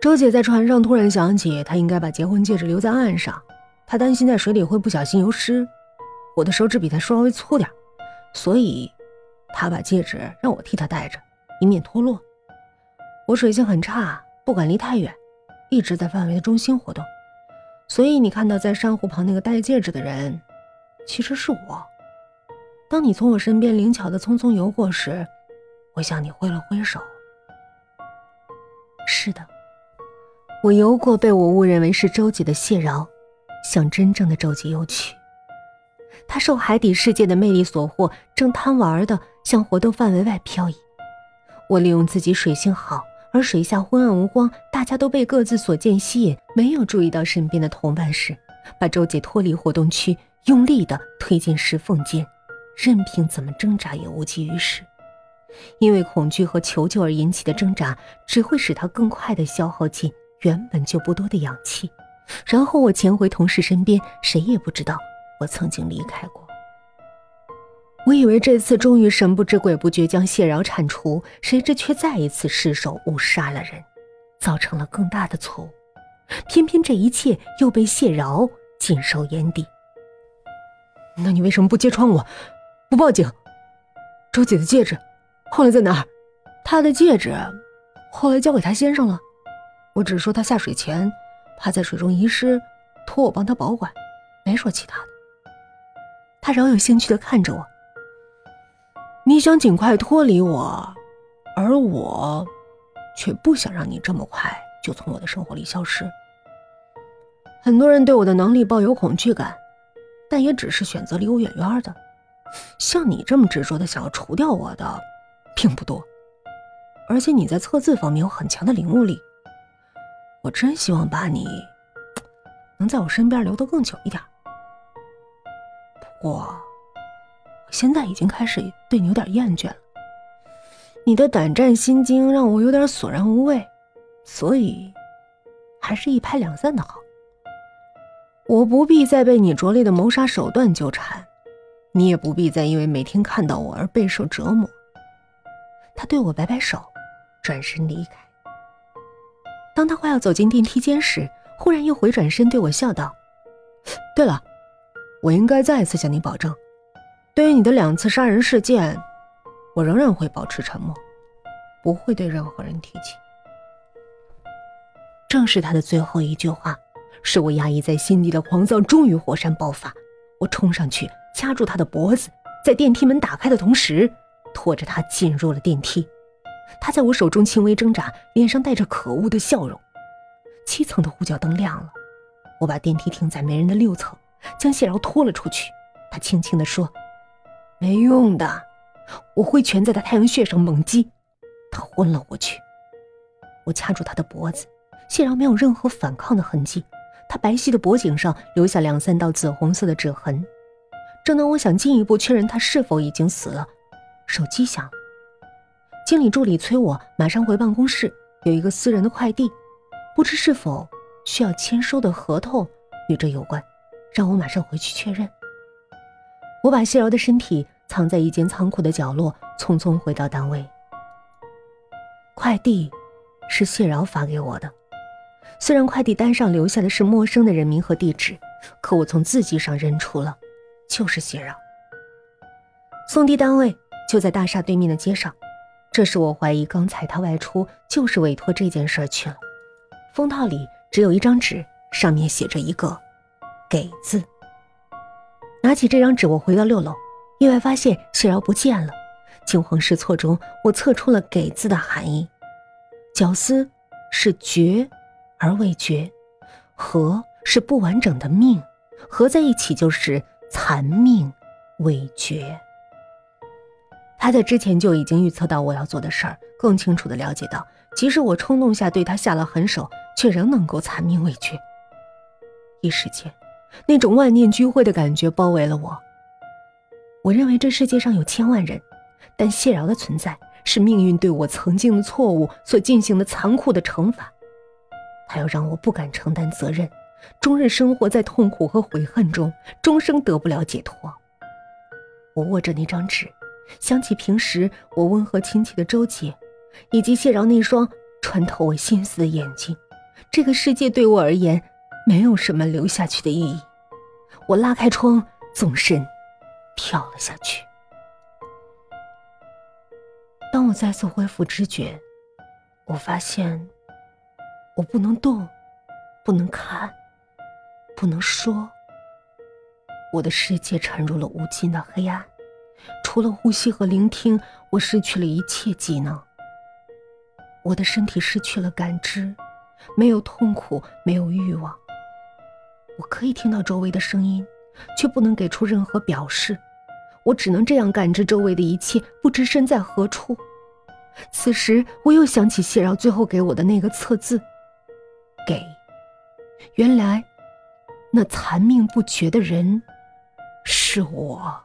周姐在船上突然想起，她应该把结婚戒指留在岸上，她担心在水里会不小心游失。我的手指比她稍微粗点，所以她把戒指让我替她戴着，以免脱落。我水性很差，不敢离太远，一直在范围的中心活动，所以你看到在珊瑚旁那个戴戒指的人，其实是我。当你从我身边灵巧的匆匆游过时，我向你挥了挥手。是的。我游过被我误认为是周姐的谢饶，向真正的周姐游去。她受海底世界的魅力所惑，正贪玩的向活动范围外漂移。我利用自己水性好，而水下昏暗无光，大家都被各自所见吸引，没有注意到身边的同伴时，把周姐脱离活动区，用力的推进石缝间，任凭怎么挣扎也无济于事。因为恐惧和求救而引起的挣扎，只会使她更快的消耗尽。原本就不多的氧气，然后我潜回同事身边，谁也不知道我曾经离开过。我以为这次终于神不知鬼不觉将谢饶铲除，谁知却再一次失手误杀了人，造成了更大的错误。偏偏这一切又被谢饶尽收眼底。那你为什么不揭穿我，不报警？周姐的戒指后来在哪？她的戒指后来交给她先生了。我只说他下水前怕在水中遗失，托我帮他保管，没说其他的。他饶有兴趣的看着我。你想尽快脱离我，而我却不想让你这么快就从我的生活里消失。很多人对我的能力抱有恐惧感，但也只是选择离我远远的。像你这么执着的想要除掉我的，并不多。而且你在测字方面有很强的领悟力。我真希望把你能在我身边留得更久一点。不过，我现在已经开始对你有点厌倦了。你的胆战心惊让我有点索然无味，所以还是一拍两散的好。我不必再被你拙劣的谋杀手段纠缠，你也不必再因为每天看到我而备受折磨。他对我摆摆手，转身离开。当他快要走进电梯间时，忽然又回转身对我笑道：“对了，我应该再次向你保证，对于你的两次杀人事件，我仍然会保持沉默，不会对任何人提起。”正是他的最后一句话，使我压抑在心底的狂躁终于火山爆发。我冲上去掐住他的脖子，在电梯门打开的同时，拖着他进入了电梯。他在我手中轻微挣扎，脸上带着可恶的笑容。七层的呼叫灯亮了，我把电梯停在没人的六层，将谢饶拖了出去。他轻轻地说：“没用的。”我挥拳在他太阳穴上猛击，他昏了过去。我掐住他的脖子，谢饶没有任何反抗的痕迹，他白皙的脖颈上留下两三道紫红色的指痕。正当我想进一步确认他是否已经死了，手机响了。经理助理催我马上回办公室，有一个私人的快递，不知是否需要签收的合同与这有关，让我马上回去确认。我把谢饶的身体藏在一间仓库的角落，匆匆回到单位。快递是谢饶发给我的，虽然快递单上留下的是陌生的人名和地址，可我从字迹上认出了，就是谢饶。送递单位就在大厦对面的街上。这是我怀疑刚才他外出就是委托这件事去了。封套里只有一张纸，上面写着一个“给”字。拿起这张纸，我回到六楼，意外发现谢饶不见了。惊慌失措中，我测出了“给”字的含义：绞丝是绝而未绝，合是不完整的命，合在一起就是残命未绝。他在之前就已经预测到我要做的事儿，更清楚的了解到，即使我冲动下对他下了狠手，却仍能够残命未绝。一时间，那种万念俱灰的感觉包围了我。我认为这世界上有千万人，但谢饶的存在是命运对我曾经的错误所进行的残酷的惩罚。他要让我不敢承担责任，终日生活在痛苦和悔恨中，终生得不了解脱。我握着那张纸。想起平时我温和亲切的周姐，以及谢饶那双穿透我心思的眼睛，这个世界对我而言没有什么留下去的意义。我拉开窗，纵身跳了下去。当我再次恢复知觉，我发现我不能动，不能看，不能说。我的世界沉入了无尽的黑暗，除了呼吸和聆听，我失去了一切技能。我的身体失去了感知，没有痛苦，没有欲望。我可以听到周围的声音，却不能给出任何表示。我只能这样感知周围的一切，不知身在何处。此时，我又想起谢饶最后给我的那个测字“给”。原来，那残命不绝的人。是我。